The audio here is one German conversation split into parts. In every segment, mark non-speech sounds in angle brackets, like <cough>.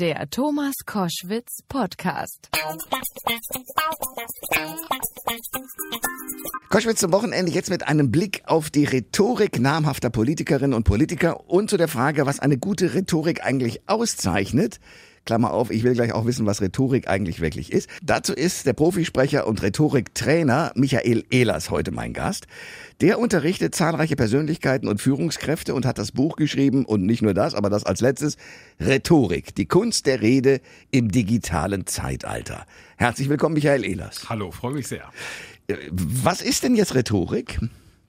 Der Thomas Koschwitz Podcast. Koschwitz zum Wochenende jetzt mit einem Blick auf die Rhetorik namhafter Politikerinnen und Politiker und zu der Frage, was eine gute Rhetorik eigentlich auszeichnet. Klammer auf, ich will gleich auch wissen, was Rhetorik eigentlich wirklich ist. Dazu ist der Profisprecher und Rhetoriktrainer Michael Ehlers heute mein Gast. Der unterrichtet zahlreiche Persönlichkeiten und Führungskräfte und hat das Buch geschrieben und nicht nur das, aber das als letztes Rhetorik, die Kunst der Rede im digitalen Zeitalter. Herzlich willkommen, Michael Ehlers. Hallo, freue mich sehr. Äh, was ist denn jetzt Rhetorik?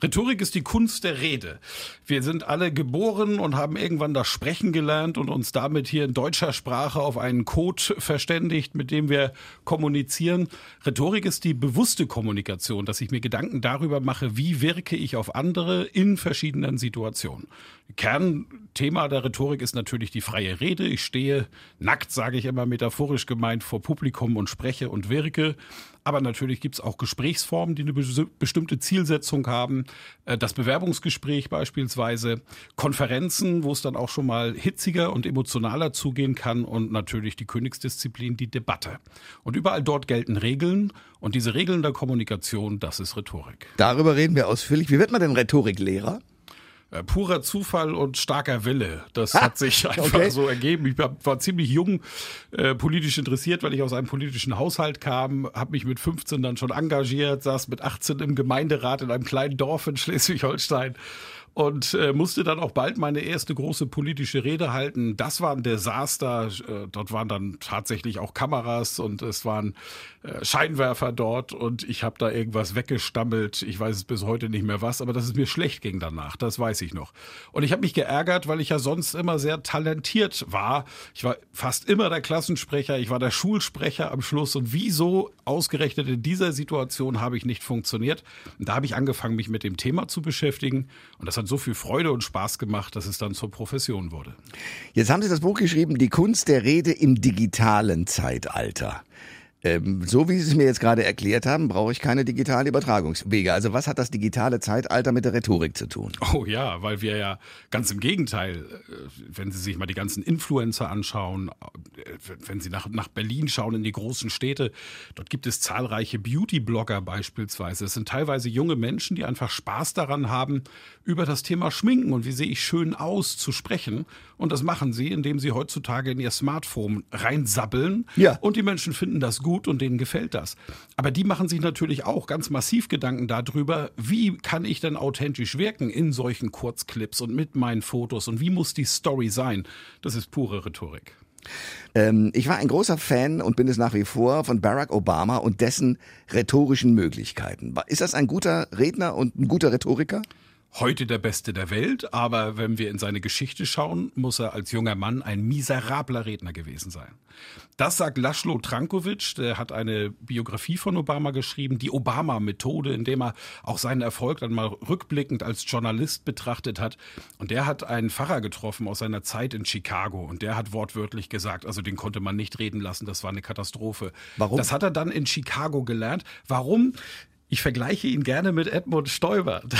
Rhetorik ist die Kunst der Rede. Wir sind alle geboren und haben irgendwann das Sprechen gelernt und uns damit hier in deutscher Sprache auf einen Code verständigt, mit dem wir kommunizieren. Rhetorik ist die bewusste Kommunikation, dass ich mir Gedanken darüber mache, wie wirke ich auf andere in verschiedenen Situationen. Kernthema der Rhetorik ist natürlich die freie Rede. Ich stehe nackt, sage ich immer metaphorisch gemeint, vor Publikum und spreche und wirke. Aber natürlich gibt es auch Gesprächsformen, die eine bestimmte Zielsetzung haben. Äh, das Bewerbungsgespräch beispielsweise, Konferenzen, wo es dann auch schon mal hitziger und emotionaler zugehen kann und natürlich die Königsdisziplin, die Debatte. Und überall dort gelten Regeln und diese Regeln der Kommunikation, das ist Rhetorik. Darüber reden wir ausführlich. Wie wird man denn Rhetoriklehrer? Äh, purer Zufall und starker Wille. Das ha, hat sich einfach okay. so ergeben. Ich war ziemlich jung äh, politisch interessiert, weil ich aus einem politischen Haushalt kam, habe mich mit 15 dann schon engagiert, saß mit 18 im Gemeinderat in einem kleinen Dorf in Schleswig-Holstein und äh, musste dann auch bald meine erste große politische Rede halten. Das war ein Desaster. Äh, dort waren dann tatsächlich auch Kameras und es waren äh, Scheinwerfer dort und ich habe da irgendwas weggestammelt. Ich weiß es bis heute nicht mehr was, aber dass es mir schlecht ging danach, das weiß ich noch. Und ich habe mich geärgert, weil ich ja sonst immer sehr talentiert war. Ich war fast immer der Klassensprecher, ich war der Schulsprecher am Schluss und wieso ausgerechnet in dieser Situation habe ich nicht funktioniert. Und da habe ich angefangen, mich mit dem Thema zu beschäftigen und das hat so viel Freude und Spaß gemacht, dass es dann zur Profession wurde. Jetzt haben Sie das Buch geschrieben, Die Kunst der Rede im digitalen Zeitalter. Ähm, so wie Sie es mir jetzt gerade erklärt haben, brauche ich keine digitalen Übertragungswege. Also was hat das digitale Zeitalter mit der Rhetorik zu tun? Oh ja, weil wir ja ganz im Gegenteil, äh, wenn Sie sich mal die ganzen Influencer anschauen, äh, wenn Sie nach, nach Berlin schauen, in die großen Städte, dort gibt es zahlreiche Beauty-Blogger beispielsweise. Es sind teilweise junge Menschen, die einfach Spaß daran haben, über das Thema Schminken und wie sehe ich schön aus zu sprechen. Und das machen sie, indem sie heutzutage in ihr Smartphone reinsabbeln. Ja. Und die Menschen finden das gut gut und denen gefällt das. Aber die machen sich natürlich auch ganz massiv Gedanken darüber, wie kann ich denn authentisch wirken in solchen Kurzclips und mit meinen Fotos und wie muss die Story sein. Das ist pure Rhetorik. Ähm, ich war ein großer Fan und bin es nach wie vor von Barack Obama und dessen rhetorischen Möglichkeiten. Ist das ein guter Redner und ein guter Rhetoriker? Heute der Beste der Welt, aber wenn wir in seine Geschichte schauen, muss er als junger Mann ein miserabler Redner gewesen sein. Das sagt Laszlo Trankovic, der hat eine Biografie von Obama geschrieben, die Obama-Methode, indem er auch seinen Erfolg dann mal rückblickend als Journalist betrachtet hat. Und der hat einen Pfarrer getroffen aus seiner Zeit in Chicago und der hat wortwörtlich gesagt, also den konnte man nicht reden lassen, das war eine Katastrophe. Warum? Das hat er dann in Chicago gelernt. Warum? Ich vergleiche ihn gerne mit Edmund Stoiber. <laughs>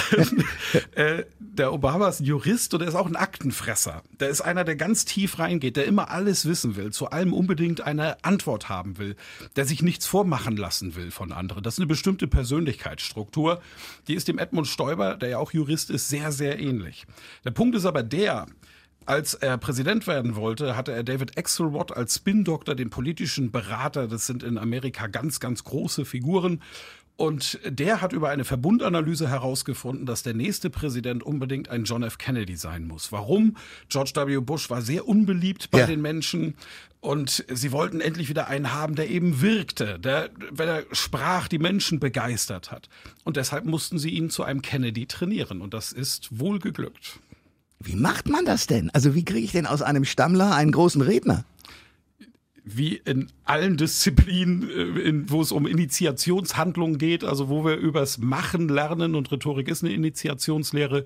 Äh, der Obama ist ein Jurist und er ist auch ein Aktenfresser. Der ist einer, der ganz tief reingeht, der immer alles wissen will, zu allem unbedingt eine Antwort haben will, der sich nichts vormachen lassen will von anderen. Das ist eine bestimmte Persönlichkeitsstruktur. Die ist dem Edmund Stoiber, der ja auch Jurist ist, sehr, sehr ähnlich. Der Punkt ist aber der, als er Präsident werden wollte, hatte er David Axelrod als Spin-Doktor, den politischen Berater. Das sind in Amerika ganz, ganz große Figuren. Und der hat über eine Verbundanalyse herausgefunden, dass der nächste Präsident unbedingt ein John F. Kennedy sein muss. Warum? George W. Bush war sehr unbeliebt bei ja. den Menschen. Und sie wollten endlich wieder einen haben, der eben wirkte, der, wenn er sprach, die Menschen begeistert hat. Und deshalb mussten sie ihn zu einem Kennedy trainieren. Und das ist wohl geglückt. Wie macht man das denn? Also wie kriege ich denn aus einem Stammler einen großen Redner? Wie in allen Disziplinen, äh, wo es um Initiationshandlungen geht, also wo wir übers Machen lernen und Rhetorik ist eine Initiationslehre,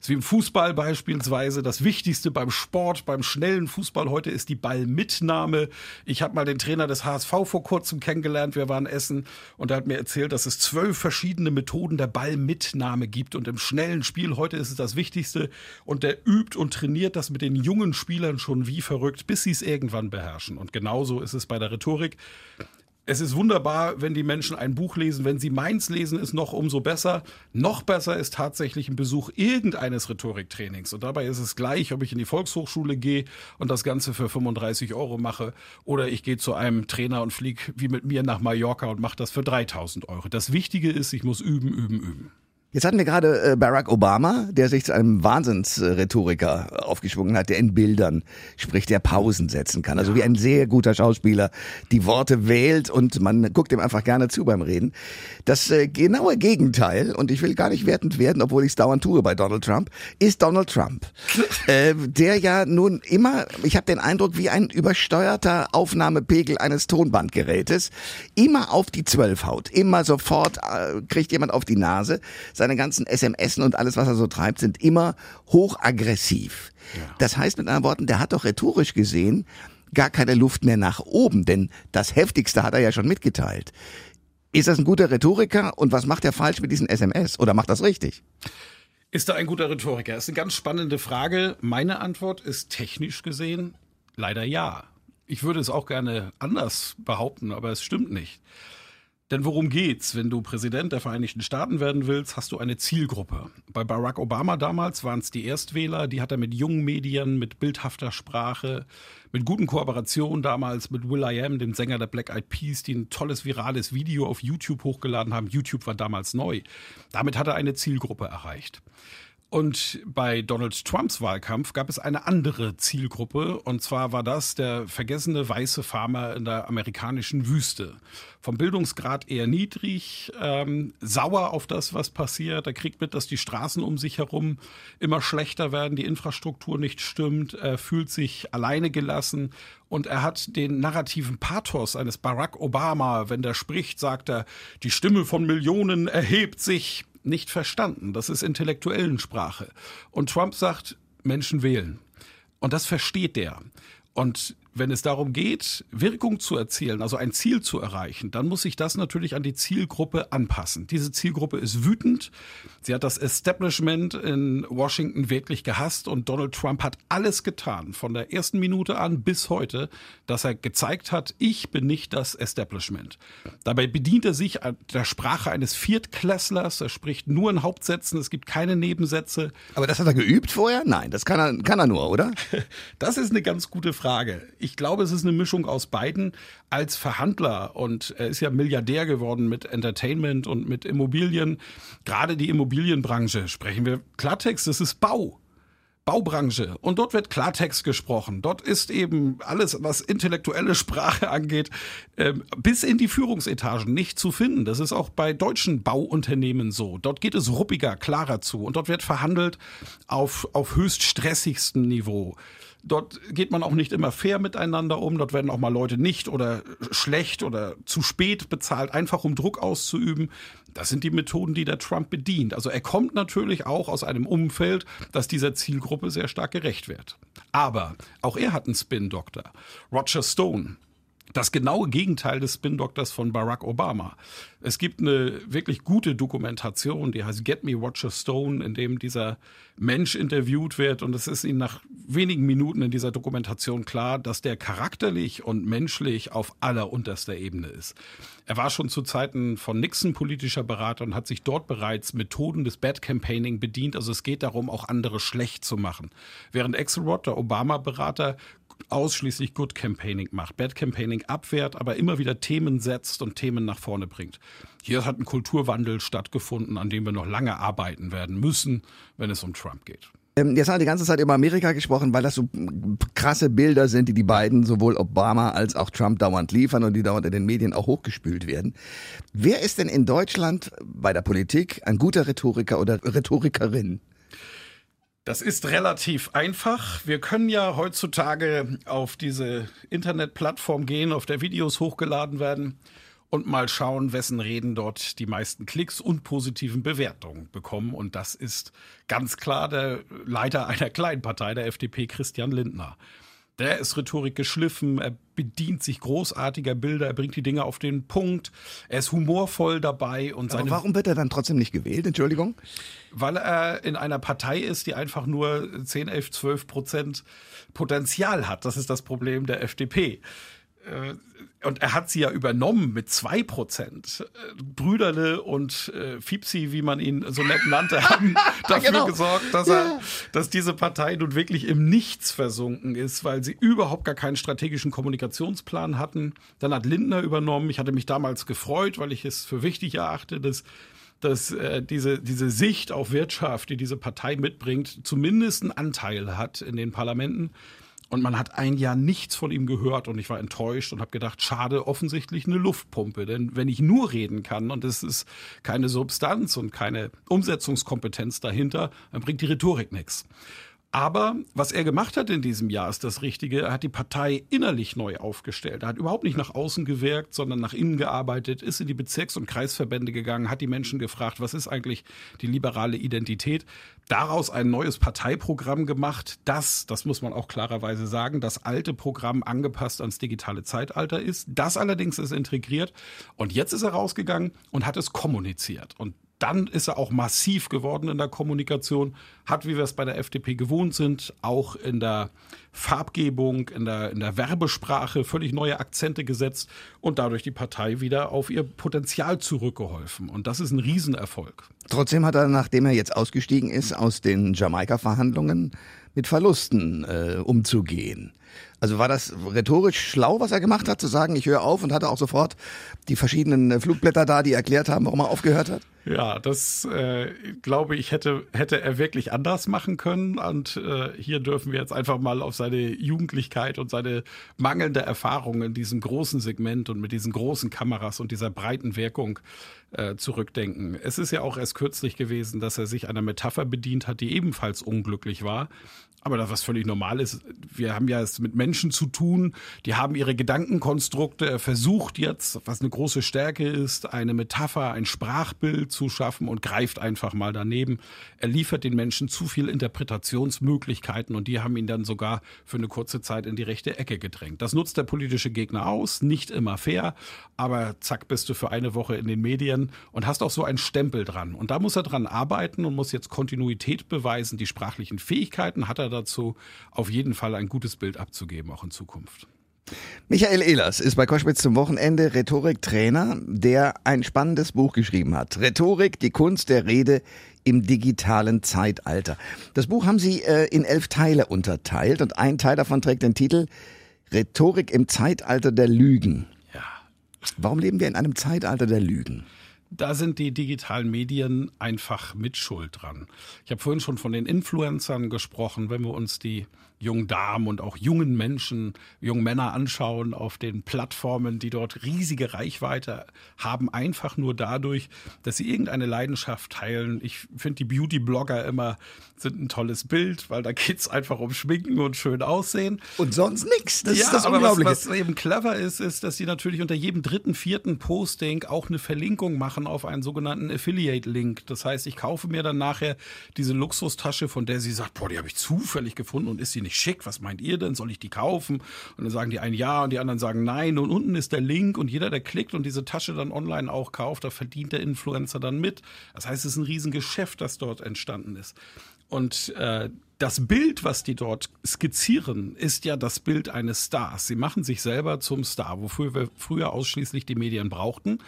ist wie im Fußball beispielsweise. Das Wichtigste beim Sport, beim schnellen Fußball heute ist die Ballmitnahme. Ich habe mal den Trainer des HSV vor kurzem kennengelernt. Wir waren essen und er hat mir erzählt, dass es zwölf verschiedene Methoden der Ballmitnahme gibt. Und im schnellen Spiel heute ist es das Wichtigste. Und der übt und trainiert das mit den jungen Spielern schon wie verrückt, bis sie es irgendwann beherrschen. Und genauso ist es bei der Rhetorik es ist wunderbar, wenn die Menschen ein Buch lesen. Wenn sie meins lesen, ist noch umso besser. Noch besser ist tatsächlich ein Besuch irgendeines Rhetoriktrainings. Und dabei ist es gleich, ob ich in die Volkshochschule gehe und das Ganze für 35 Euro mache oder ich gehe zu einem Trainer und fliege wie mit mir nach Mallorca und mache das für 3000 Euro. Das Wichtige ist, ich muss üben, üben, üben. Jetzt hatten wir gerade äh, Barack Obama, der sich zu einem Wahnsinnsrhetoriker aufgeschwungen hat, der in Bildern spricht, der Pausen setzen kann. Also wie ein sehr guter Schauspieler die Worte wählt und man guckt ihm einfach gerne zu beim Reden. Das äh, genaue Gegenteil, und ich will gar nicht wertend werden, obwohl ich es dauernd tue bei Donald Trump, ist Donald Trump. <laughs> äh, der ja nun immer, ich habe den Eindruck, wie ein übersteuerter Aufnahmepegel eines Tonbandgerätes, immer auf die Zwölf haut. Immer sofort äh, kriegt jemand auf die Nase seine ganzen SMS und alles, was er so treibt, sind immer hochaggressiv. Ja. Das heißt mit anderen Worten, der hat doch rhetorisch gesehen gar keine Luft mehr nach oben, denn das Heftigste hat er ja schon mitgeteilt. Ist das ein guter Rhetoriker und was macht er falsch mit diesen SMS oder macht das richtig? Ist er ein guter Rhetoriker? Das ist eine ganz spannende Frage. Meine Antwort ist technisch gesehen leider ja. Ich würde es auch gerne anders behaupten, aber es stimmt nicht. Denn worum geht's? Wenn du Präsident der Vereinigten Staaten werden willst, hast du eine Zielgruppe. Bei Barack Obama damals waren es die Erstwähler, die hat er mit jungen Medien, mit bildhafter Sprache, mit guten Kooperationen damals mit Will I Am, dem Sänger der Black Eyed Peas, die ein tolles virales Video auf YouTube hochgeladen haben. YouTube war damals neu. Damit hat er eine Zielgruppe erreicht. Und bei Donald Trumps Wahlkampf gab es eine andere Zielgruppe, und zwar war das der vergessene weiße Farmer in der amerikanischen Wüste. Vom Bildungsgrad eher niedrig, ähm, sauer auf das, was passiert. Er kriegt mit, dass die Straßen um sich herum immer schlechter werden, die Infrastruktur nicht stimmt, er fühlt sich alleine gelassen und er hat den narrativen Pathos eines Barack Obama, wenn der spricht, sagt er, die Stimme von Millionen erhebt sich nicht verstanden. Das ist intellektuellen Sprache. Und Trump sagt, Menschen wählen. Und das versteht der. Und wenn es darum geht, Wirkung zu erzielen, also ein Ziel zu erreichen, dann muss sich das natürlich an die Zielgruppe anpassen. Diese Zielgruppe ist wütend. Sie hat das Establishment in Washington wirklich gehasst und Donald Trump hat alles getan, von der ersten Minute an bis heute, dass er gezeigt hat, ich bin nicht das Establishment. Dabei bedient er sich der Sprache eines Viertklässlers. Er spricht nur in Hauptsätzen. Es gibt keine Nebensätze. Aber das hat er geübt vorher? Nein, das kann er, kann er nur, oder? <laughs> Das ist eine ganz gute Frage ich glaube, es ist eine Mischung aus beiden. Als Verhandler und er ist ja Milliardär geworden mit Entertainment und mit Immobilien. Gerade die Immobilienbranche sprechen wir Klartext, das ist Bau. Baubranche. Und dort wird Klartext gesprochen. Dort ist eben alles, was intellektuelle Sprache <laughs> angeht, ähm, bis in die Führungsetagen nicht zu finden. Das ist auch bei deutschen Bauunternehmen so. Dort geht es ruppiger, klarer zu. Und dort wird verhandelt auf, auf höchst stressigstem Niveau. Dort geht man auch nicht immer fair miteinander um. Dort werden auch mal Leute nicht oder schlecht oder zu spät bezahlt, einfach um Druck auszuüben. Das sind die Methoden, die der Trump bedient. Also er kommt natürlich auch aus einem Umfeld, das dieser Zielgruppe sehr stark gerecht wird. Aber auch er hat einen Spin-Doktor. Roger Stone, das genaue Gegenteil des Spin-Doktors von Barack Obama. Es gibt eine wirklich gute Dokumentation, die heißt Get Me Roger Stone, in dem dieser Mensch interviewt wird und es ist ihm nach wenigen Minuten in dieser Dokumentation klar, dass der charakterlich und menschlich auf allerunterster Ebene ist. Er war schon zu Zeiten von Nixon politischer Berater und hat sich dort bereits Methoden des Bad Campaigning bedient. Also es geht darum, auch andere schlecht zu machen. Während Axelrod, der Obama-Berater, ausschließlich Good Campaigning macht, Bad Campaigning abwehrt, aber immer wieder Themen setzt und Themen nach vorne bringt. Hier hat ein Kulturwandel stattgefunden, an dem wir noch lange arbeiten werden müssen, wenn es um Trump geht. Ähm, jetzt haben wir die ganze Zeit über Amerika gesprochen, weil das so krasse Bilder sind, die die beiden, sowohl Obama als auch Trump, dauernd liefern und die dauernd in den Medien auch hochgespült werden. Wer ist denn in Deutschland bei der Politik ein guter Rhetoriker oder Rhetorikerin? Das ist relativ einfach. Wir können ja heutzutage auf diese Internetplattform gehen, auf der Videos hochgeladen werden. und mal schauen, wessen Reden dort die meisten Klicks und positiven Bewertungen bekommen. Und das ist ganz klar der Leiter einer kleinen Partei, der FDP, Christian Lindner. Der ist Rhetorik geschliffen, er bedient sich großartiger Bilder, er bringt die Dinge auf den Punkt, er ist humorvoll dabei und seine. Aber warum wird er dann trotzdem nicht gewählt? Entschuldigung? Weil er in einer Partei ist, die einfach nur 10, 11, 12 Prozent Potenzial hat. Das ist das Problem der FDP. Äh, und er hat sie ja übernommen mit zwei Prozent. Äh, Brüderle und äh, Fipsi, wie man ihn so nett nannte, <laughs> haben dafür genau. gesorgt, dass er, dass diese Partei nun wirklich im Nichts versunken ist, weil sie überhaupt gar keinen strategischen Kommunikationsplan hatten. Dann hat Lindner übernommen. Ich hatte mich damals gefreut, weil ich es für wichtig erachte, dass dass äh, diese, diese Sicht auf Wirtschaft, die diese Partei mitbringt, zumindest einen Anteil hat in den Parlamenten. Und man hat ein Jahr nichts von ihm gehört und ich war enttäuscht und habe gedacht, schade, offensichtlich eine Luftpumpe. Denn wenn ich nur reden kann und es ist keine Substanz und keine Umsetzungskompetenz dahinter, dann bringt die Rhetorik nichts. Aber was er gemacht hat in diesem Jahr ist das Richtige. Er hat die Partei innerlich neu aufgestellt. Er hat überhaupt nicht nach außen gewirkt, sondern nach innen gearbeitet, ist in die Bezirks- und Kreisverbände gegangen, hat die Menschen gefragt, was ist eigentlich die liberale Identität? Daraus ein neues Parteiprogramm gemacht, das, das muss man auch klarerweise sagen, das alte Programm angepasst ans digitale Zeitalter ist. Das allerdings ist integriert. Und jetzt ist er rausgegangen und hat es kommuniziert. Und dann ist er auch massiv geworden in der Kommunikation, hat, wie wir es bei der FDP gewohnt sind, auch in der Farbgebung, in der, in der Werbesprache völlig neue Akzente gesetzt und dadurch die Partei wieder auf ihr Potenzial zurückgeholfen. Und das ist ein Riesenerfolg. Trotzdem hat er, nachdem er jetzt ausgestiegen ist aus den Jamaika-Verhandlungen, mit Verlusten äh, umzugehen. Also war das rhetorisch schlau, was er gemacht hat, zu sagen, ich höre auf und hatte auch sofort die verschiedenen äh, Flugblätter da, die erklärt haben, warum er aufgehört hat? Ja, das äh, glaube ich hätte hätte er wirklich anders machen können. Und äh, hier dürfen wir jetzt einfach mal auf seine Jugendlichkeit und seine mangelnde Erfahrung in diesem großen Segment und mit diesen großen Kameras und dieser breiten Wirkung äh, zurückdenken. Es ist ja auch erst kürzlich gewesen, dass er sich einer Metapher bedient hat, die ebenfalls unglücklich war. Aber das was völlig normal ist. Wir haben ja es mit Menschen zu tun, die haben ihre Gedankenkonstrukte. Er versucht jetzt, was eine große Stärke ist, eine Metapher, ein Sprachbild zu schaffen und greift einfach mal daneben. Er liefert den Menschen zu viel Interpretationsmöglichkeiten und die haben ihn dann sogar für eine kurze Zeit in die rechte Ecke gedrängt. Das nutzt der politische Gegner aus, nicht immer fair, aber zack bist du für eine Woche in den Medien und hast auch so einen Stempel dran. Und da muss er dran arbeiten und muss jetzt Kontinuität beweisen. Die sprachlichen Fähigkeiten hat er dazu, auf jeden Fall ein gutes Bild abzugeben, auch in Zukunft. Michael Ehlers ist bei Koschwitz zum Wochenende Rhetoriktrainer, der ein spannendes Buch geschrieben hat. Rhetorik, die Kunst der Rede im digitalen Zeitalter. Das Buch haben Sie äh, in elf Teile unterteilt und ein Teil davon trägt den Titel Rhetorik im Zeitalter der Lügen. Ja. Warum leben wir in einem Zeitalter der Lügen? Da sind die digitalen Medien einfach mit Schuld dran. Ich habe vorhin schon von den Influencern gesprochen. Wenn wir uns die jungen Damen und auch jungen Menschen, jungen Männer anschauen auf den Plattformen, die dort riesige Reichweite haben, einfach nur dadurch, dass sie irgendeine Leidenschaft teilen. Ich finde die Beauty-Blogger immer sind ein tolles Bild, weil da geht's einfach um Schminken und schön aussehen. Und sonst nichts. Das ja, ist das aber Unglaubliche. Was, was eben clever ist, ist, dass sie natürlich unter jedem dritten, vierten Posting auch eine Verlinkung machen auf einen sogenannten Affiliate-Link. Das heißt, ich kaufe mir dann nachher diese Luxustasche, von der sie sagt, boah, die habe ich zufällig gefunden und ist sie nicht schick? Was meint ihr denn? Soll ich die kaufen? Und dann sagen die einen ja und die anderen sagen nein. Und unten ist der Link und jeder, der klickt und diese Tasche dann online auch kauft, da verdient der Influencer dann mit. Das heißt, es ist ein Riesengeschäft, das dort entstanden ist. Und äh, das Bild, was die dort skizzieren, ist ja das Bild eines Stars. Sie machen sich selber zum Star. Wofür wir früher ausschließlich die Medien brauchten,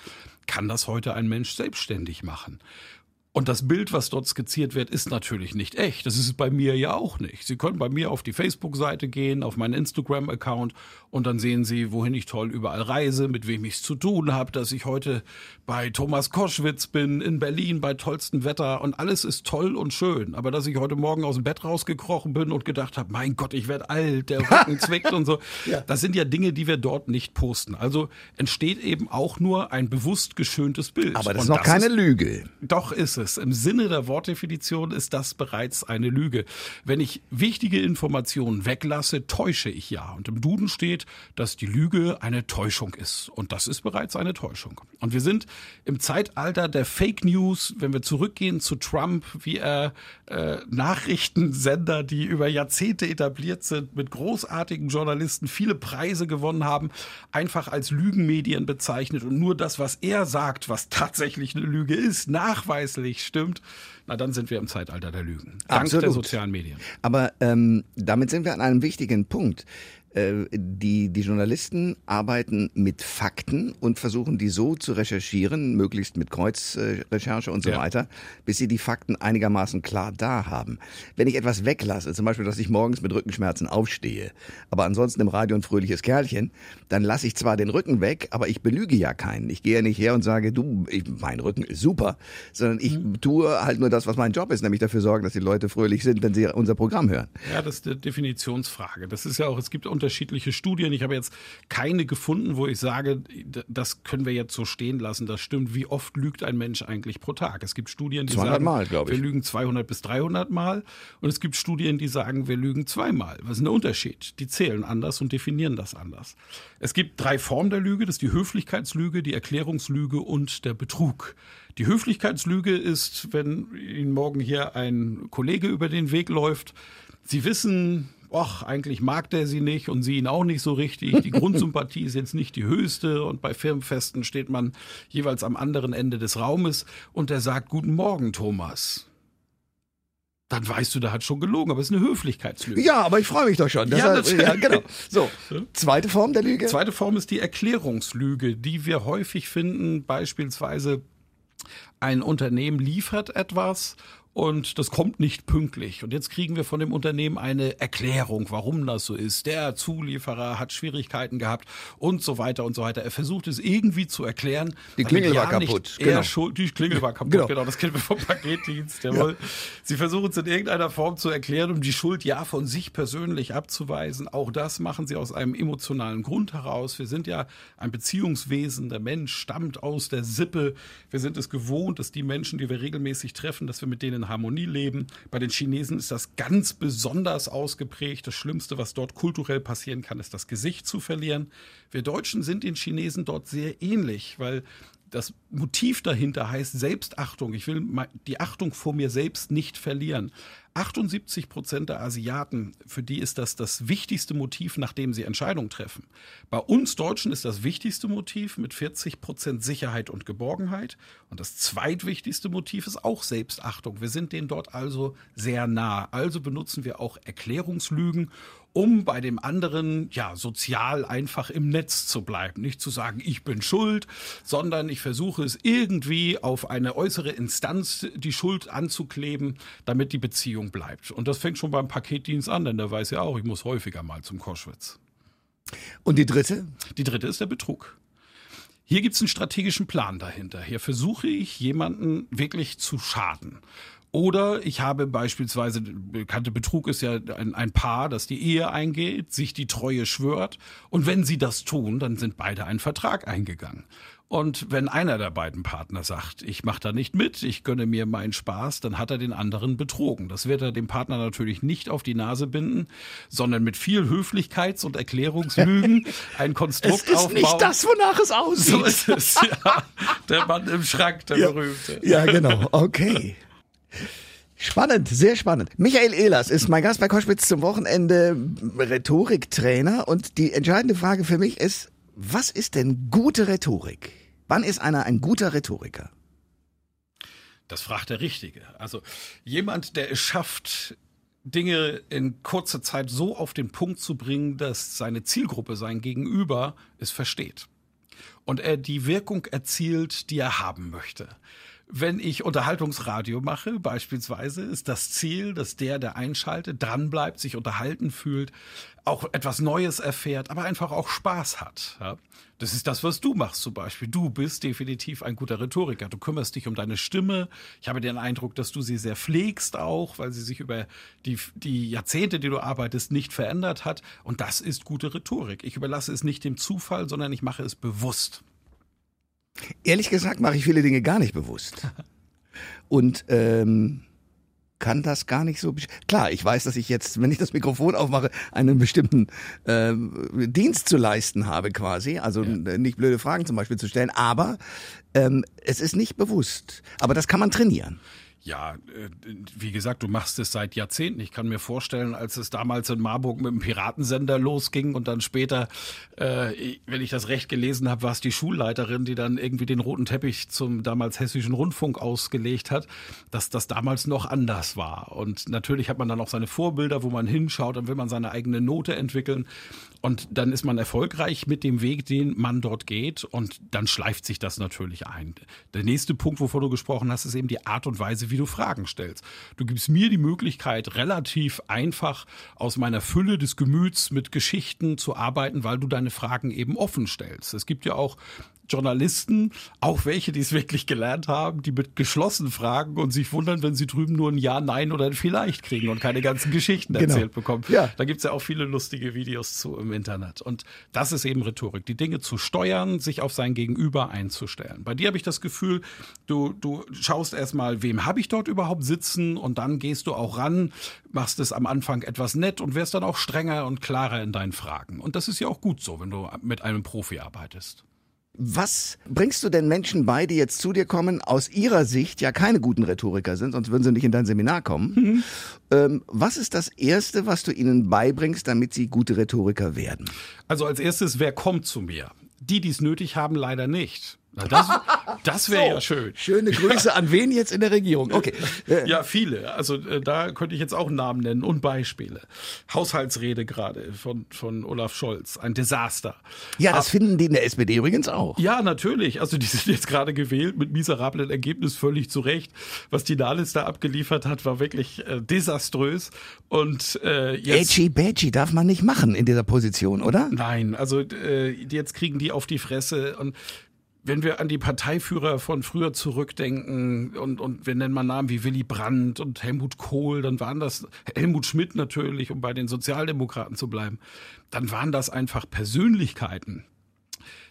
kann das heute ein Mensch selbstständig machen. Und das Bild, was dort skizziert wird, ist natürlich nicht echt. Das ist bei mir ja auch nicht. Sie können bei mir auf die Facebook-Seite gehen, auf meinen Instagram-Account und dann sehen Sie, wohin ich toll überall reise, mit wem ich es zu tun habe, dass ich heute bei Thomas Koschwitz bin, in Berlin bei tollstem Wetter und alles ist toll und schön. Aber dass ich heute Morgen aus dem Bett rausgekrochen bin und gedacht habe, mein Gott, ich werde alt, der Rücken <laughs> zwickt und so, ja. das sind ja Dinge, die wir dort nicht posten. Also entsteht eben auch nur ein bewusst geschöntes Bild. Aber das und ist noch das keine ist, Lüge. Doch ist es es. Im Sinne der Wortdefinition ist das bereits eine Lüge. Wenn ich wichtige Informationen weglasse, täusche ich ja. Und im Duden steht, dass die Lüge eine Täuschung ist. Und das ist bereits eine Täuschung. Und wir sind im Zeitalter der Fake News, wenn wir zurückgehen zu Trump, wie er äh, Nachrichtensender, die über Jahrzehnte etabliert sind, mit großartigen Journalisten viele Preise gewonnen haben, einfach als Lügenmedien bezeichnet und nur das, was er sagt, was tatsächlich eine Lüge ist, nachweislich stimmt, na dann sind wir im Zeitalter der Lügen. Dank Absolut. der sozialen Medien. Aber ähm, damit sind wir an einem wichtigen Punkt. Äh, die, die Journalisten arbeiten mit Fakten und versuchen die so zu recherchieren, möglichst mit Kreuzrecherche und so Ja. weiter, bis sie die Fakten einigermaßen klar da haben. Wenn ich etwas weglasse, zum Beispiel, dass ich morgens mit Rückenschmerzen aufstehe, aber ansonsten im Radio ein fröhliches Kerlchen, dann lasse ich zwar den Rücken weg, aber ich belüge ja keinen. Ich gehe ja nicht her und sage, du, ich, mein Rücken ist super, sondern ich tue halt nur das, was mein Job ist, nämlich dafür sorgen, dass die Leute fröhlich sind, wenn sie unser Programm hören. Ja, das ist eine Definitionsfrage. Das ist ja auch, es gibt unterschiedliche Studien. Ich habe jetzt keine gefunden, wo ich sage, das können wir jetzt so stehen lassen. Das stimmt. Wie oft lügt ein Mensch eigentlich pro Tag? Es gibt Studien, die 200 sagen, Mal, wir lügen 200 bis 300 Mal. Und es gibt Studien, die sagen, wir lügen zweimal. Was ist der Unterschied? Die zählen anders und definieren das anders. Es gibt drei Formen der Lüge. Das ist die Höflichkeitslüge, die Erklärungslüge und der Betrug. Die Höflichkeitslüge ist, wenn Ihnen morgen hier ein Kollege über den Weg läuft, Sie wissen, ach, eigentlich mag der sie nicht und sie ihn auch nicht so richtig. Die <laughs> Grundsympathie ist jetzt nicht die höchste und bei Firmenfesten steht man jeweils am anderen Ende des Raumes und der sagt, guten Morgen, Thomas. Dann weißt du, der hat schon gelogen, aber es ist eine Höflichkeitslüge. Ja, aber ich freue mich doch schon. Das Ja, natürlich. ja, genau. So, zweite Form der Lüge. Zweite Form ist die Erklärungslüge, die wir häufig finden, beispielsweise ein Unternehmen liefert etwas und das kommt nicht pünktlich. Und jetzt kriegen wir von dem Unternehmen eine Erklärung, warum das so ist. Der Zulieferer hat Schwierigkeiten gehabt und so weiter und so weiter. Er versucht es irgendwie zu erklären. Die Klingel ja war kaputt, genau. schuld, die Klingel war <laughs> kaputt, Genau. genau. Das kennen wir vom Paketdienst. <laughs> Jawohl. Sie versuchen es in irgendeiner Form zu erklären, um die Schuld ja von sich persönlich abzuweisen. Auch das machen sie aus einem emotionalen Grund heraus. Wir sind ja ein Beziehungswesen. Der Mensch stammt aus der Sippe. Wir sind es gewohnt, dass die Menschen, die wir regelmäßig treffen, dass wir mit denen Harmonie leben. Bei den Chinesen ist das ganz besonders ausgeprägt. Das Schlimmste, was dort kulturell passieren kann, ist das Gesicht zu verlieren. Wir Deutschen sind den Chinesen dort sehr ähnlich, weil das Motiv dahinter heißt Selbstachtung. Ich will die Achtung vor mir selbst nicht verlieren. 78 Prozent der Asiaten, für die ist das das wichtigste Motiv, nachdem sie Entscheidungen treffen. Bei uns Deutschen ist das wichtigste Motiv mit 40 Prozent Sicherheit und Geborgenheit. Und das zweitwichtigste Motiv ist auch Selbstachtung. Wir sind denen dort also sehr nah. Also benutzen wir auch Erklärungslügen, um bei dem anderen ja sozial einfach im Netz zu bleiben. Nicht zu sagen, ich bin schuld, sondern ich versuche es irgendwie auf eine äußere Instanz die Schuld anzukleben, damit die Beziehung bleibt. Und das fängt schon beim Paketdienst an, denn der weiß ja auch, ich muss häufiger mal zum Koschwitz. Und die dritte? Die dritte ist der Betrug. Hier gibt es einen strategischen Plan dahinter. Hier versuche ich, jemanden wirklich zu schaden. Oder ich habe beispielsweise, bekannte Betrug ist ja ein, ein Paar, das die Ehe eingeht, sich die Treue schwört. Und wenn sie das tun, dann sind beide einen Vertrag eingegangen. Und wenn einer der beiden Partner sagt, ich mache da nicht mit, ich gönne mir meinen Spaß, dann hat er den anderen betrogen. Das wird er dem Partner natürlich nicht auf die Nase binden, sondern mit viel Höflichkeits- und Erklärungslügen <laughs> ein Konstrukt aufbauen. wonach es aussieht. So ist es, ja. Der Mann im Schrank, der Ja. berühmte. Ja, genau. Okay. Spannend, sehr spannend. Michael Ehlers ist mein Gast bei Koschwitz zum Wochenende, Rhetoriktrainer. Und die entscheidende Frage für mich ist, was ist denn gute Rhetorik? Wann ist einer ein guter Rhetoriker? Das fragt der Richtige. Also jemand, der es schafft, Dinge in kurzer Zeit so auf den Punkt zu bringen, dass seine Zielgruppe, sein Gegenüber, es versteht. Und er die Wirkung erzielt, die er haben möchte. Wenn ich Unterhaltungsradio mache, beispielsweise, ist das Ziel, dass der, der einschaltet, dranbleibt, sich unterhalten fühlt, auch etwas Neues erfährt, aber einfach auch Spaß hat. Ja? Das ist das, was du machst zum Beispiel. Du bist definitiv ein guter Rhetoriker. Du kümmerst dich um deine Stimme. Ich habe den Eindruck, dass du sie sehr pflegst auch, weil sie sich über die, die Jahrzehnte, die du arbeitest, nicht verändert hat. Und das ist gute Rhetorik. Ich überlasse es nicht dem Zufall, sondern ich mache es bewusst. Ehrlich gesagt mache ich viele Dinge gar nicht bewusst. <laughs> und ähm, kann das gar nicht so. Klar, ich weiß, dass ich jetzt, wenn ich das Mikrofon aufmache, einen bestimmten äh, Dienst zu leisten habe, quasi. Also ja. nicht blöde Fragen zum Beispiel zu stellen, aber ähm, es ist nicht bewusst. Aber das kann man trainieren. Ja, äh, wie gesagt, du machst es seit Jahrzehnten. Ich kann mir vorstellen, als es damals in Marburg mit dem Piratensender losging und dann später, äh, wenn ich das recht gelesen habe, war es die Schulleiterin, die dann irgendwie den roten Teppich zum damals hessischen Rundfunk ausgelegt hat, dass das damals noch anders war. Und natürlich hat man dann auch seine Vorbilder, wo man hinschaut, dann will man seine eigene Note entwickeln. Und dann ist man erfolgreich mit dem Weg, den man dort geht. Und dann schleift sich das natürlich ein. Der nächste Punkt, wovon du gesprochen hast, ist eben die Art und Weise, wie du Fragen stellst. Du gibst mir die Möglichkeit, relativ einfach aus meiner Fülle des Gemüts mit Geschichten zu arbeiten, weil du deine Fragen eben offen stellst. Es gibt ja auch Journalisten, auch welche, die es wirklich gelernt haben, die mit geschlossen fragen und sich wundern, wenn sie drüben nur ein Ja, Nein oder ein Vielleicht kriegen und keine ganzen Geschichten genau. erzählt bekommen. Ja. Da gibt's ja auch viele lustige Videos zu im Internet. Und das ist eben Rhetorik, die Dinge zu steuern, sich auf sein Gegenüber einzustellen. Bei dir habe ich das Gefühl, du, du schaust erstmal, wem habe ich dort überhaupt sitzen und dann gehst du auch ran, machst es am Anfang etwas nett und wirst dann auch strenger und klarer in deinen Fragen. Und das ist ja auch gut so, wenn du mit einem Profi arbeitest. Was bringst du denn Menschen bei, die jetzt zu dir kommen, aus ihrer Sicht ja keine guten Rhetoriker sind, sonst würden sie nicht in dein Seminar kommen? Mhm. Ähm, was ist das Erste, was du ihnen beibringst, damit sie gute Rhetoriker werden? Also als erstes, wer kommt zu mir? Die, die es nötig haben, leider nicht. Na, das <laughs> das wäre so, ja schön. Schöne Grüße an wen jetzt in der Regierung? Okay. Ja, viele. Also äh, da könnte ich jetzt auch Namen nennen und Beispiele. Haushaltsrede gerade von, von Olaf Scholz. Ein Desaster. Ja, das Aber, finden die in der SPD übrigens auch. Ja, natürlich. Also die sind jetzt gerade gewählt mit miserablen Ergebnis völlig zu Recht. Was die Nahles da abgeliefert hat, war wirklich äh, desaströs. Und äh, jetzt... Edgy Badgy darf man nicht machen in dieser Position, oder? Nein, also äh, jetzt kriegen die auf die Fresse und wenn wir an die Parteiführer von früher zurückdenken und, und wir nennen mal Namen wie Willy Brandt und Helmut Kohl, dann waren das Helmut Schmidt natürlich, um bei den Sozialdemokraten zu bleiben, dann waren das einfach Persönlichkeiten,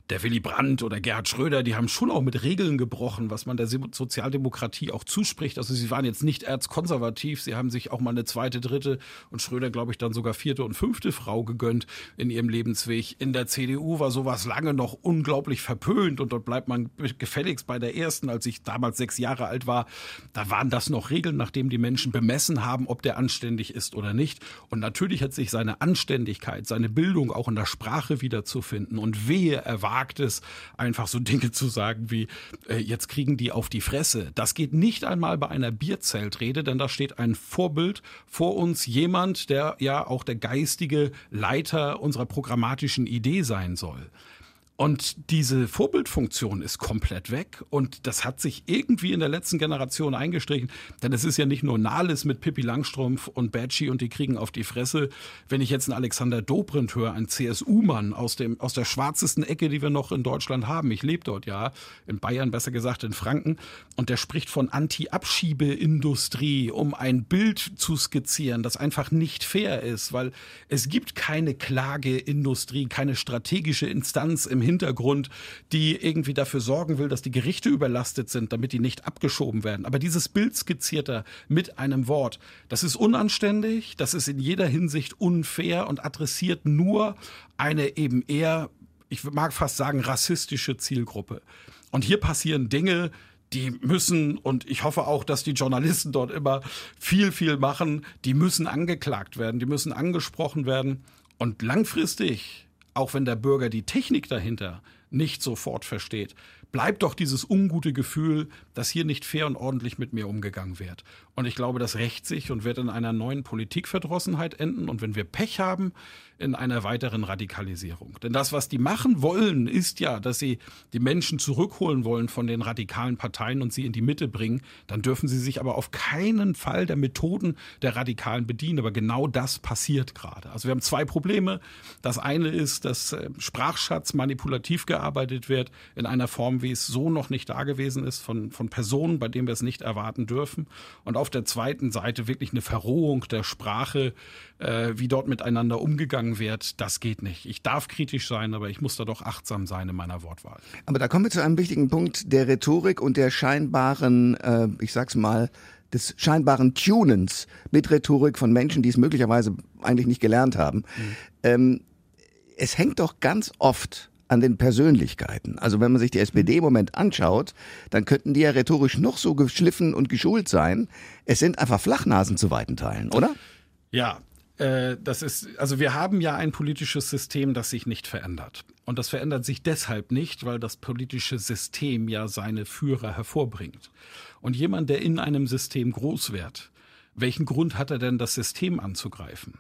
der Willy Brandt oder Gerhard Schröder, die haben schon auch mit Regeln gebrochen, was man der Sozialdemokratie auch zuspricht. Also sie waren jetzt nicht erzkonservativ, sie haben sich auch mal eine zweite, dritte und Schröder, glaube ich, dann sogar vierte und fünfte Frau gegönnt in ihrem Lebensweg. In der CDU war sowas lange noch unglaublich verpönt und dort bleibt man gefälligst bei der ersten. Als ich damals sechs Jahre alt war, da waren das noch Regeln, nachdem die Menschen bemessen haben, ob der anständig ist oder nicht. Und natürlich hat sich seine Anständigkeit, seine Bildung auch in der Sprache wiederzufinden und wehe erwartet ist, einfach so <laughs> Dinge zu sagen wie, äh, jetzt kriegen die auf die Fresse. Das geht nicht einmal bei einer Bierzeltrede, denn da steht ein Vorbild vor uns, jemand, der ja auch der geistige Leiter unserer programmatischen Idee sein soll. Und diese Vorbildfunktion ist komplett weg. Und das hat sich irgendwie in der letzten Generation eingestrichen, denn es ist ja nicht nur Nahles mit Pippi Langstrumpf und Badgie und die kriegen auf die Fresse. Wenn ich jetzt einen Alexander Dobrindt höre, ein CSU-Mann aus dem aus der schwarzesten Ecke, die wir noch in Deutschland haben. Ich lebe dort ja, in Bayern besser gesagt in Franken. Und der spricht von Anti-Abschiebeindustrie, um ein Bild zu skizzieren, das einfach nicht fair ist, weil es gibt keine Klageindustrie, keine strategische Instanz im Hintergrund, die irgendwie dafür sorgen will, dass die Gerichte überlastet sind, damit die nicht abgeschoben werden. Aber dieses Bild skizziert er mit einem Wort. Das ist unanständig, das ist in jeder Hinsicht unfair und adressiert nur eine eben eher, ich mag fast sagen, rassistische Zielgruppe. Und hier passieren Dinge, die müssen, und ich hoffe auch, dass die Journalisten dort immer viel, viel machen, die müssen angeklagt werden, die müssen angesprochen werden. Und langfristig auch wenn der Bürger die Technik dahinter nicht sofort versteht, bleibt doch dieses ungute Gefühl, dass hier nicht fair und ordentlich mit mir umgegangen wird. Und ich glaube, das rächt sich und wird in einer neuen Politikverdrossenheit enden. Und wenn wir Pech haben, in einer weiteren Radikalisierung. Denn das, was die machen wollen, ist ja, dass sie die Menschen zurückholen wollen von den radikalen Parteien und sie in die Mitte bringen. Dann dürfen sie sich aber auf keinen Fall der Methoden der Radikalen bedienen. Aber genau das passiert gerade. Also wir haben zwei Probleme. Das eine ist, dass äh, Sprachschatz manipulativ gearbeitet wird in einer Form, wie es so noch nicht da gewesen ist, von, von Personen, bei denen wir es nicht erwarten dürfen. Und auf der zweiten Seite wirklich eine Verrohung der Sprache, äh, wie dort miteinander umgegangen wird, das geht nicht. Ich darf kritisch sein, aber ich muss da doch achtsam sein in meiner Wortwahl. Aber da kommen wir zu einem wichtigen Punkt der Rhetorik und der scheinbaren, äh, ich sag's mal, des scheinbaren Tunens mit Rhetorik von Menschen, die es möglicherweise eigentlich nicht gelernt haben. Mhm. Ähm, es hängt doch ganz oft an den Persönlichkeiten. Also wenn man sich die SPD im Moment anschaut, dann könnten die ja rhetorisch noch so geschliffen und geschult sein. Es sind einfach Flachnasen zu weiten Teilen, oder? Ja, äh, das ist, also wir haben ja ein politisches System, das sich nicht verändert. Und das verändert sich deshalb nicht, weil das politische System ja seine Führer hervorbringt. Und jemand, der in einem System groß wird, welchen Grund hat er denn, das System anzugreifen?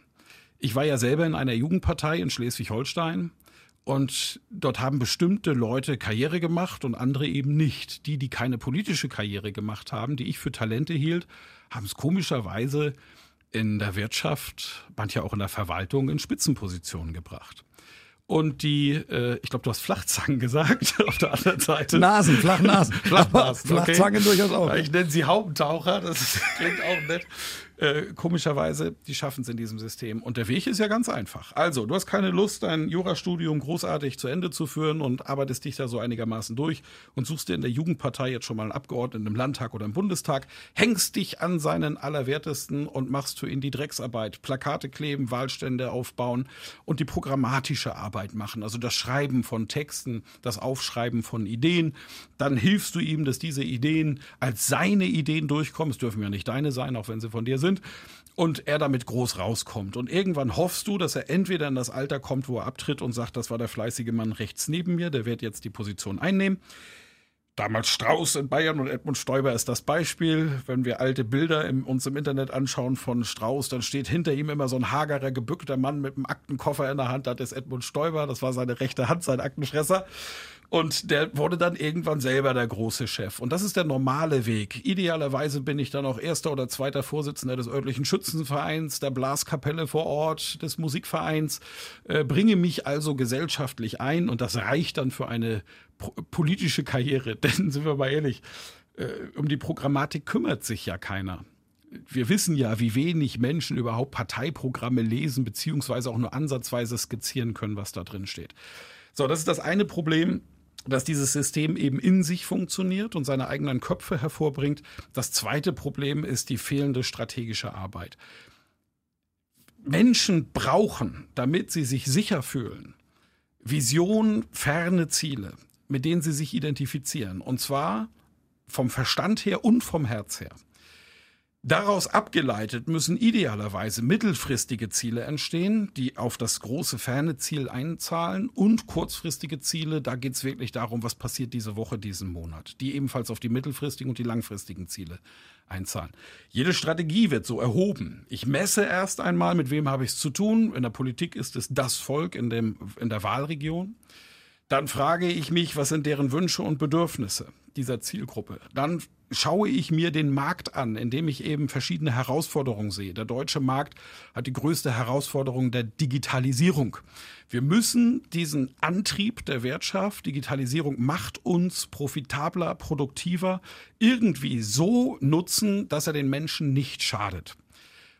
Ich war ja selber in einer Jugendpartei in Schleswig-Holstein und dort haben bestimmte Leute Karriere gemacht und andere eben nicht. Die, die keine politische Karriere gemacht haben, die ich für Talente hielt, haben es komischerweise in der Wirtschaft, manche auch in der Verwaltung in Spitzenpositionen gebracht. Und die, äh, ich glaube, du hast Flachzangen <laughs> gesagt auf der anderen Seite. Nasen, Flachnasen. <laughs> Flachnasen. Flachzangen okay. durchaus auch. Ich nenne sie Haubentaucher, das <laughs> klingt auch nett. Äh, komischerweise, die schaffen es in diesem System. Und der Weg ist ja ganz einfach. Also, du hast keine Lust, dein Jurastudium großartig zu Ende zu führen und arbeitest dich da so einigermaßen durch und suchst dir in der Jugendpartei jetzt schon mal einen Abgeordneten im Landtag oder im Bundestag, hängst dich an seinen Allerwertesten und machst für ihn die Drecksarbeit. Plakate kleben, Wahlstände aufbauen und die programmatische Arbeit machen. Also das Schreiben von Texten, das Aufschreiben von Ideen. Dann hilfst du ihm, dass diese Ideen als seine Ideen durchkommen. Es dürfen ja nicht deine sein, auch wenn sie von dir sind sind und er damit groß rauskommt. Und irgendwann hoffst du, dass er entweder in das Alter kommt, wo er abtritt und sagt, das war der fleißige Mann rechts neben mir, der wird jetzt die Position einnehmen. Damals Strauß in Bayern und Edmund Stoiber ist das Beispiel. Wenn wir alte Bilder im, uns im Internet anschauen von Strauß, dann steht hinter ihm immer so ein hagerer, gebückter Mann mit einem Aktenkoffer in der Hand. Das ist Edmund Stoiber, das war seine rechte Hand, sein Aktenfresser. Und der wurde dann irgendwann selber der große Chef. Und das ist der normale Weg. Idealerweise bin ich dann auch erster oder zweiter Vorsitzender des örtlichen Schützenvereins, der Blaskapelle vor Ort, des Musikvereins, äh, bringe mich also gesellschaftlich ein und das reicht dann für eine politische Karriere. <laughs> Denn sind wir mal ehrlich, äh, um die Programmatik kümmert sich ja keiner wir wissen ja, wie wenig Menschen überhaupt Parteiprogramme lesen, beziehungsweise auch nur ansatzweise skizzieren können, was da drin steht. So, das ist das eine Problem dass dieses System eben in sich funktioniert und seine eigenen Köpfe hervorbringt. Das zweite Problem ist die fehlende strategische Arbeit. Menschen brauchen, damit sie sich sicher fühlen, Vision, ferne Ziele, mit denen sie sich identifizieren. Und zwar vom Verstand her und vom Herz her. Daraus abgeleitet müssen idealerweise mittelfristige Ziele entstehen, die auf das große ferne Ziel einzahlen und kurzfristige Ziele, da geht es wirklich darum, was passiert diese Woche, diesen Monat, die ebenfalls auf die mittelfristigen und die langfristigen Ziele einzahlen. Jede Strategie wird so erhoben. Ich messe erst einmal, mit wem habe ich es zu tun. In der Politik ist es das Volk in, dem, in der Wahlregion. Dann frage ich mich, was sind deren Wünsche und Bedürfnisse dieser Zielgruppe. Dann schaue ich mir den Markt an, indem ich eben verschiedene Herausforderungen sehe. Der deutsche Markt hat die größte Herausforderung der Digitalisierung. Wir müssen diesen Antrieb der Wirtschaft, Digitalisierung macht uns profitabler, produktiver, irgendwie so nutzen, dass er den Menschen nicht schadet.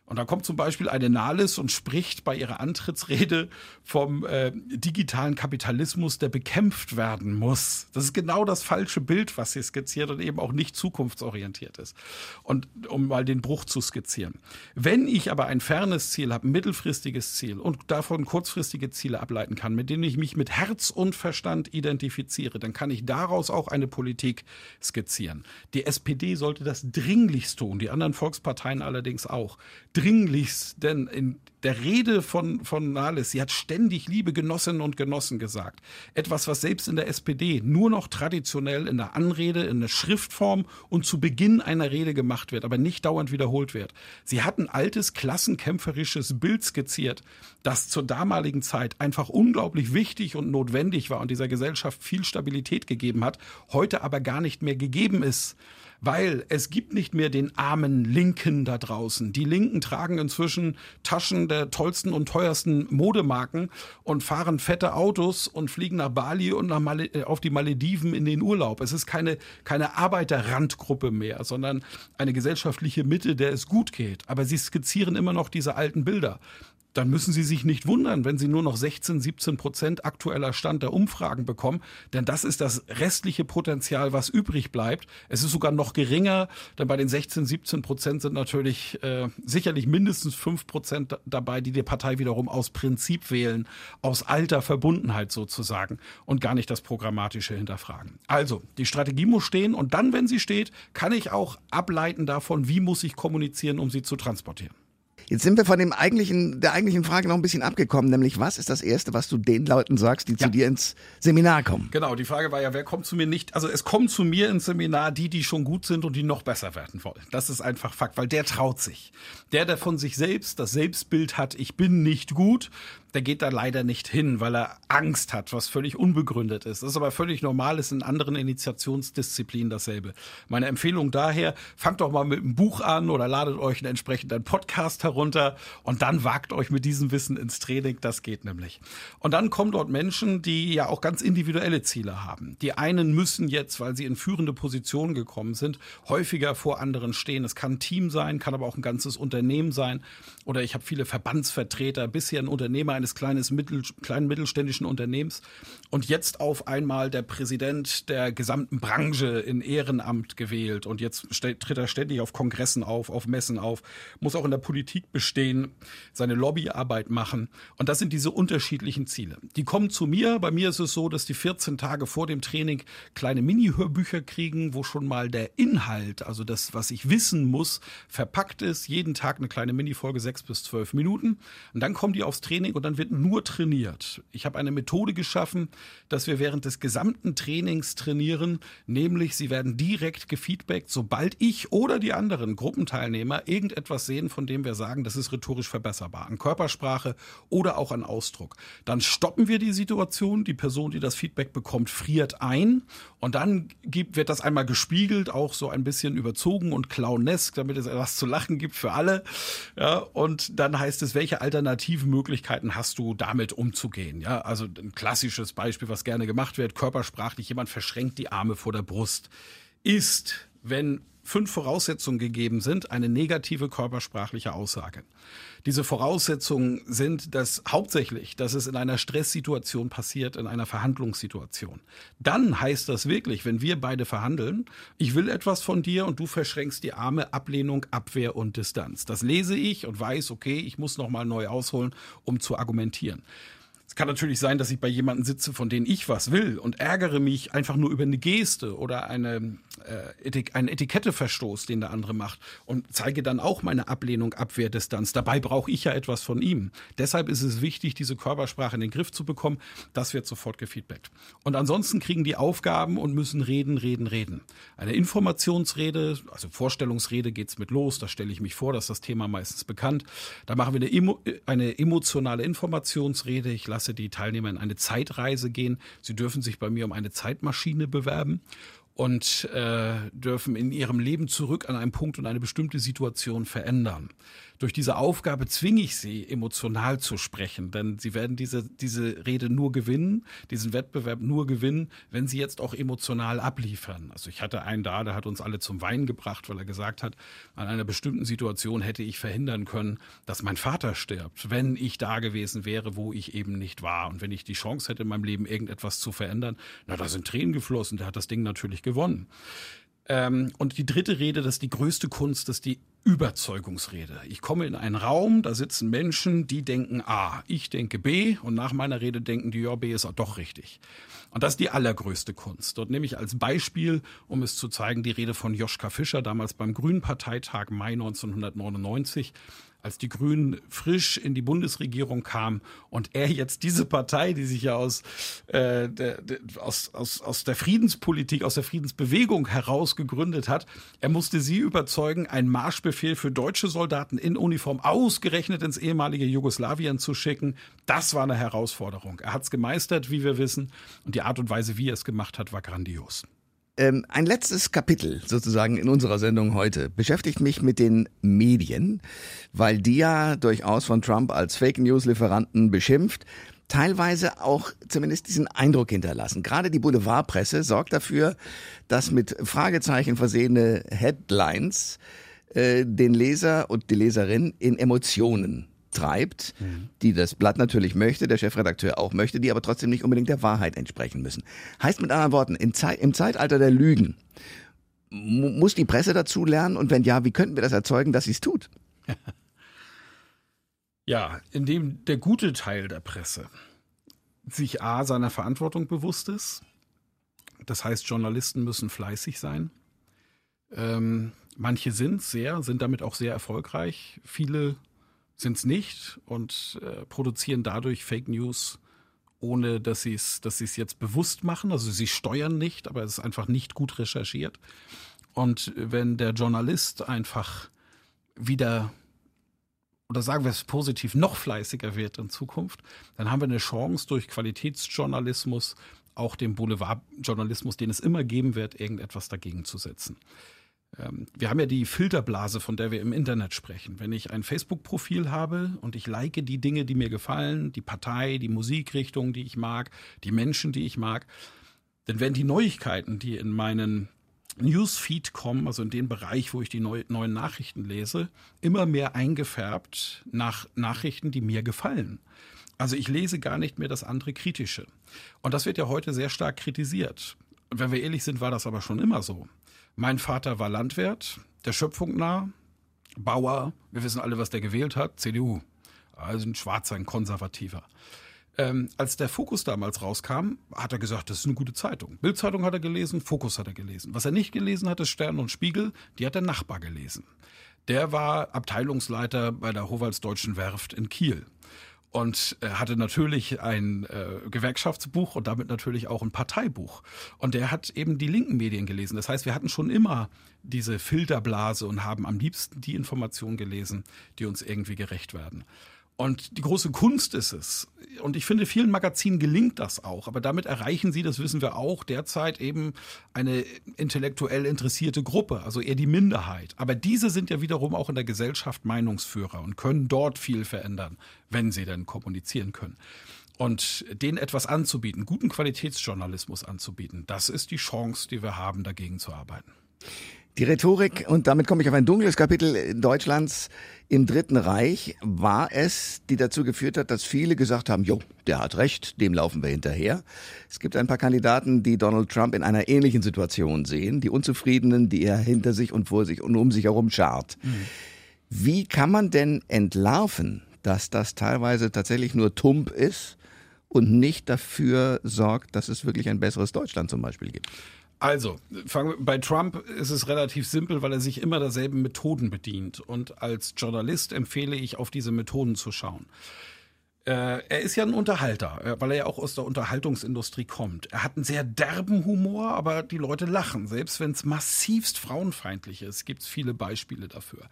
Und da kommt zum Beispiel eine Nahles und spricht bei ihrer Antrittsrede vom äh, digitalen Kapitalismus, der bekämpft werden muss. Das ist genau das falsche Bild, was sie skizziert und eben auch nicht zukunftsorientiert ist. Und um mal den Bruch zu skizzieren. Wenn ich aber ein fernes Ziel habe, ein mittelfristiges Ziel und davon kurzfristige Ziele ableiten kann, mit denen ich mich mit Herz und Verstand identifiziere, dann kann ich daraus auch eine Politik skizzieren. Die SPD sollte das dringlichst tun, die anderen Volksparteien allerdings auch dringlichst, denn in der Rede von, von Nahles, sie hat ständig liebe Genossinnen und Genossen gesagt. Etwas, was selbst in der SPD nur noch traditionell in der Anrede, in der Schriftform und zu Beginn einer Rede gemacht wird, aber nicht dauernd wiederholt wird. Sie hat ein altes klassenkämpferisches Bild skizziert, das zur damaligen Zeit einfach unglaublich wichtig und notwendig war und dieser Gesellschaft viel Stabilität gegeben hat, heute aber gar nicht mehr gegeben ist weil es gibt nicht mehr den armen Linken da draußen. Die Linken tragen inzwischen Taschen der tollsten und teuersten Modemarken und fahren fette Autos und fliegen nach Bali und nach Mal äh, auf die Malediven in den Urlaub. Es ist keine, keine Arbeiterrandgruppe mehr, sondern eine gesellschaftliche Mitte, der es gut geht. Aber sie skizzieren immer noch diese alten Bilder dann müssen Sie sich nicht wundern, wenn Sie nur noch 16, 17 Prozent aktueller Stand der Umfragen bekommen, denn das ist das restliche Potenzial, was übrig bleibt. Es ist sogar noch geringer, denn bei den 16, 17 Prozent sind natürlich äh, sicherlich mindestens 5 Prozent dabei, die die Partei wiederum aus Prinzip wählen, aus alter Verbundenheit sozusagen und gar nicht das Programmatische hinterfragen. Also, die Strategie muss stehen und dann, wenn sie steht, kann ich auch ableiten davon, wie muss ich kommunizieren, um sie zu transportieren. Jetzt sind wir von dem eigentlichen, der eigentlichen Frage noch ein bisschen abgekommen, nämlich was ist das Erste, was du den Leuten sagst, die ja. zu dir ins Seminar kommen? Genau, die Frage war ja, wer kommt zu mir nicht? Also es kommen zu mir ins Seminar die, die schon gut sind und die noch besser werden wollen. Das ist einfach Fakt, weil der traut sich. Der, der von sich selbst das Selbstbild hat, ich bin nicht gut, der geht da leider nicht hin, weil er Angst hat, was völlig unbegründet ist. Das ist aber völlig normal, ist in anderen Initiationsdisziplinen dasselbe. Meine Empfehlung daher, fangt doch mal mit einem Buch an oder ladet euch einen entsprechenden Podcast herunter und dann wagt euch mit diesem Wissen ins Training, das geht nämlich. Und dann kommen dort Menschen, die ja auch ganz individuelle Ziele haben. Die einen müssen jetzt, weil sie in führende Positionen gekommen sind, häufiger vor anderen stehen. Es kann ein Team sein, kann aber auch ein ganzes Unternehmen sein. Oder ich habe viele Verbandsvertreter, bisher ein Unternehmer eines kleines mittel, kleinen mittelständischen Unternehmens. Und jetzt auf einmal der Präsident der gesamten Branche in Ehrenamt gewählt. Und jetzt tritt er ständig auf Kongressen auf, auf Messen auf, muss auch in der Politik bestehen, seine Lobbyarbeit machen. Und das sind diese unterschiedlichen Ziele. Die kommen zu mir, bei mir ist es so, dass die 14 Tage vor dem Training kleine Mini-Hörbücher kriegen, wo schon mal der Inhalt, also das, was ich wissen muss, verpackt ist, jeden Tag eine kleine Mini-Folge, sechs bis zwölf Minuten. Und dann kommen die aufs Training und dann wird nur trainiert. Ich habe eine Methode geschaffen, dass wir während des gesamten Trainings trainieren, nämlich sie werden direkt gefeedbackt, sobald ich oder die anderen Gruppenteilnehmer irgendetwas sehen, von dem wir sagen, das ist rhetorisch verbesserbar, an Körpersprache oder auch an Ausdruck. Dann stoppen wir die Situation, die Person, die das Feedback bekommt, friert ein und dann gibt, wird das einmal gespiegelt, auch so ein bisschen überzogen und clownesk, damit es etwas zu lachen gibt für alle. Ja, und dann heißt es, welche alternativen Möglichkeiten hast du damit umzugehen? Ja, also ein klassisches Beispiel, was gerne gemacht wird, körpersprachlich, jemand verschränkt die Arme vor der Brust, ist, wenn fünf Voraussetzungen gegeben sind, eine negative körpersprachliche Aussage. Diese Voraussetzungen sind das hauptsächlich, dass es in einer Stresssituation passiert, in einer Verhandlungssituation. Dann heißt das wirklich, wenn wir beide verhandeln, ich will etwas von dir und du verschränkst die Arme, Ablehnung, Abwehr und Distanz. Das lese ich und weiß, okay, ich muss nochmal neu ausholen, um zu argumentieren. Es kann natürlich sein, dass ich bei jemandem sitze, von denen ich was will und ärgere mich einfach nur über eine Geste oder eine, äh, Etik einen Etiketteverstoß, den der andere macht und zeige dann auch meine Ablehnung, Abwehrdistanz. Dabei brauche ich ja etwas von ihm. Deshalb ist es wichtig, diese Körpersprache in den Griff zu bekommen. Das wird sofort gefeedbackt. Und ansonsten kriegen die Aufgaben und müssen reden, reden, reden. Eine Informationsrede, also Vorstellungsrede geht's mit los. Da stelle ich mich vor, dass das Thema meistens bekannt. Da machen wir eine, emo eine emotionale Informationsrede. Ich lasse die Teilnehmer in eine Zeitreise gehen. Sie dürfen sich bei mir um eine Zeitmaschine bewerben und äh, dürfen in ihrem Leben zurück an einen Punkt und eine bestimmte Situation verändern. Durch diese Aufgabe zwinge ich sie, emotional zu sprechen, denn sie werden diese, diese Rede nur gewinnen, diesen Wettbewerb nur gewinnen, wenn sie jetzt auch emotional abliefern. Also ich hatte einen da, der hat uns alle zum Weinen gebracht, weil er gesagt hat, an einer bestimmten Situation hätte ich verhindern können, dass mein Vater stirbt, wenn ich da gewesen wäre, wo ich eben nicht war. Und wenn ich die Chance hätte, in meinem Leben irgendetwas zu verändern, na, da sind Tränen geflossen, der hat das Ding natürlich gewonnen. Ähm, und die dritte Rede, das ist die größte Kunst, das ist die Überzeugungsrede. Ich komme in einen Raum, da sitzen Menschen, die denken A, ich denke B und nach meiner Rede denken die, ja, B ist auch doch richtig. Und das ist die allergrößte Kunst. Dort nehme ich als Beispiel, um es zu zeigen, die Rede von Joschka Fischer, damals beim Grünen Parteitag Mai 1999 als die Grünen frisch in die Bundesregierung kamen und er jetzt diese Partei, die sich ja aus, äh, der, der, aus, aus, aus der Friedenspolitik, aus der Friedensbewegung heraus gegründet hat, er musste sie überzeugen, einen Marschbefehl für deutsche Soldaten in Uniform ausgerechnet ins ehemalige Jugoslawien zu schicken. Das war eine Herausforderung. Er hat es gemeistert, wie wir wissen, und die Art und Weise, wie er es gemacht hat, war grandios. Ähm, ein letztes Kapitel sozusagen in unserer Sendung heute beschäftigt mich mit den Medien, weil die ja durchaus von Trump als Fake News Lieferanten beschimpft teilweise auch zumindest diesen Eindruck hinterlassen. Gerade die Boulevardpresse sorgt dafür, dass mit Fragezeichen versehene Headlines äh, den Leser und die Leserin in Emotionen treibt, mhm. die das Blatt natürlich möchte, der Chefredakteur auch möchte, die aber trotzdem nicht unbedingt der Wahrheit entsprechen müssen. Heißt mit anderen Worten, im, Ze im Zeitalter der Lügen muss die Presse dazu lernen und wenn ja, wie könnten wir das erzeugen, dass sie es tut? <laughs> Ja, indem der gute Teil der Presse sich A seiner Verantwortung bewusst ist. Das heißt, Journalisten müssen fleißig sein. Ähm, manche sind sehr, sind damit auch sehr erfolgreich. Viele sind es nicht und äh, produzieren dadurch Fake News, ohne dass sie es dass jetzt bewusst machen. Also sie steuern nicht, aber es ist einfach nicht gut recherchiert. Und wenn der Journalist einfach wieder oder sagen wir es positiv, noch fleißiger wird in Zukunft, dann haben wir eine Chance durch Qualitätsjournalismus, auch dem Boulevardjournalismus, den es immer geben wird, irgendetwas dagegen zu setzen. Ähm, wir haben ja die Filterblase, von der wir im Internet sprechen. Wenn ich ein Facebook-Profil habe und ich like die Dinge, die mir gefallen, die Partei, die Musikrichtung, die ich mag, die Menschen, die ich mag, dann werden die Neuigkeiten, die in meinen Newsfeed kommen, also in den Bereich, wo ich die neu, neuen Nachrichten lese, immer mehr eingefärbt nach Nachrichten, die mir gefallen. Also ich lese gar nicht mehr das andere Kritische. Und das wird ja heute sehr stark kritisiert. Wenn wir ehrlich sind, war das aber schon immer so. Mein Vater war Landwirt, der Schöpfung nah, Bauer, wir wissen alle, was der gewählt hat, CDU. Also ein Schwarzer, ein Konservativer. Ähm, als der Fokus damals rauskam, hat er gesagt, das ist eine gute Zeitung. Bildzeitung hat er gelesen, Fokus hat er gelesen. Was er nicht gelesen hat, ist Stern und Spiegel, die hat der Nachbar gelesen. Der war Abteilungsleiter bei der Howalds Deutschen Werft in Kiel und er hatte natürlich ein äh, Gewerkschaftsbuch und damit natürlich auch ein Parteibuch. Und der hat eben die linken Medien gelesen. Das heißt, wir hatten schon immer diese Filterblase und haben am liebsten die Informationen gelesen, die uns irgendwie gerecht werden. Und die große Kunst ist es. Und ich finde, vielen Magazinen gelingt das auch. Aber damit erreichen sie, das wissen wir auch, derzeit eben eine intellektuell interessierte Gruppe, also eher die Minderheit. Aber diese sind ja wiederum auch in der Gesellschaft Meinungsführer und können dort viel verändern, wenn sie denn kommunizieren können. Und denen etwas anzubieten, guten Qualitätsjournalismus anzubieten, das ist die Chance, die wir haben, dagegen zu arbeiten. Die Rhetorik, und damit komme ich auf ein dunkles Kapitel Deutschlands im Dritten Reich, war es, die dazu geführt hat, dass viele gesagt haben, jo, der hat recht, dem laufen wir hinterher. Es gibt ein paar Kandidaten, die Donald Trump in einer ähnlichen Situation sehen, die Unzufriedenen, die er hinter sich und vor sich und um sich herum schart. Mhm. Wie kann man denn entlarven, dass das teilweise tatsächlich nur Tump ist und nicht dafür sorgt, dass es wirklich ein besseres Deutschland zum Beispiel gibt? Also, bei Trump ist es relativ simpel, weil er sich immer derselben Methoden bedient. Und als Journalist empfehle ich, auf diese Methoden zu schauen. Äh, er ist ja ein Unterhalter, äh, weil er ja auch aus der Unterhaltungsindustrie kommt. Er hat einen sehr derben Humor, aber die Leute lachen. Selbst wenn es massivst frauenfeindlich ist, gibt es viele Beispiele dafür.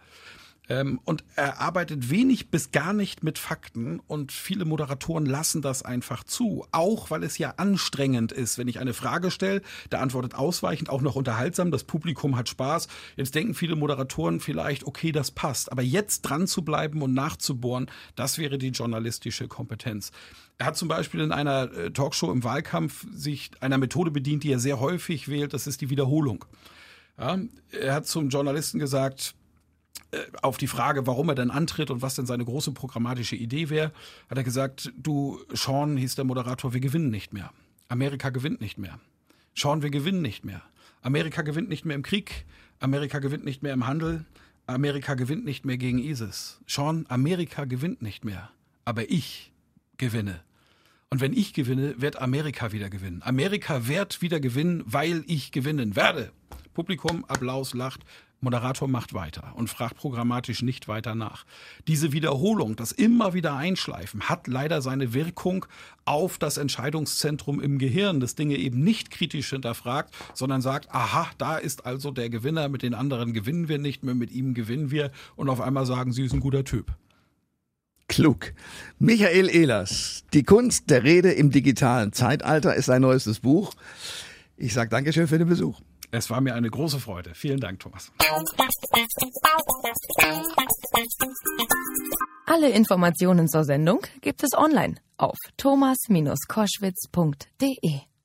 Ähm, und er arbeitet wenig bis gar nicht mit Fakten und viele Moderatoren lassen das einfach zu. Auch weil es ja anstrengend ist, wenn ich eine Frage stelle, der antwortet ausweichend, auch noch unterhaltsam, das Publikum hat Spaß. Jetzt denken viele Moderatoren vielleicht, okay, das passt. Aber jetzt dran zu bleiben und nachzubohren, das wäre die journalistische Kompetenz. Er hat zum Beispiel in einer äh, Talkshow im Wahlkampf sich einer Methode bedient, die er sehr häufig wählt, das ist die Wiederholung. Ja, er hat zum Journalisten gesagt, auf die Frage, warum er denn antritt und was denn seine große programmatische Idee wäre, hat er gesagt, du, Sean, hieß der Moderator, wir gewinnen nicht mehr. Amerika gewinnt nicht mehr. Sean, wir gewinnen nicht mehr. Amerika gewinnt nicht mehr im Krieg. Amerika gewinnt nicht mehr im Handel. Amerika gewinnt nicht mehr gegen ISIS. Sean, Amerika gewinnt nicht mehr. Aber ich gewinne. Und wenn ich gewinne, wird Amerika wieder gewinnen. Amerika wird wieder gewinnen, weil ich gewinnen werde. Publikum, Applaus, lacht. Moderator macht weiter und fragt programmatisch nicht weiter nach. Diese Wiederholung, das immer wieder Einschleifen, hat leider seine Wirkung auf das Entscheidungszentrum im Gehirn, das Dinge eben nicht kritisch hinterfragt, sondern sagt, aha, da ist also der Gewinner, mit den anderen gewinnen wir nicht mehr, mit ihm gewinnen wir und auf einmal sagen, sie ist ein guter Typ. Klug. Michael Ehlers, Die Kunst der Rede im digitalen Zeitalter ist sein neuestes Buch. Ich sage Dankeschön für den Besuch. Es war mir eine große Freude. Vielen Dank, Thomas. Alle Informationen zur Sendung gibt es online auf thomas-koschwitz.de.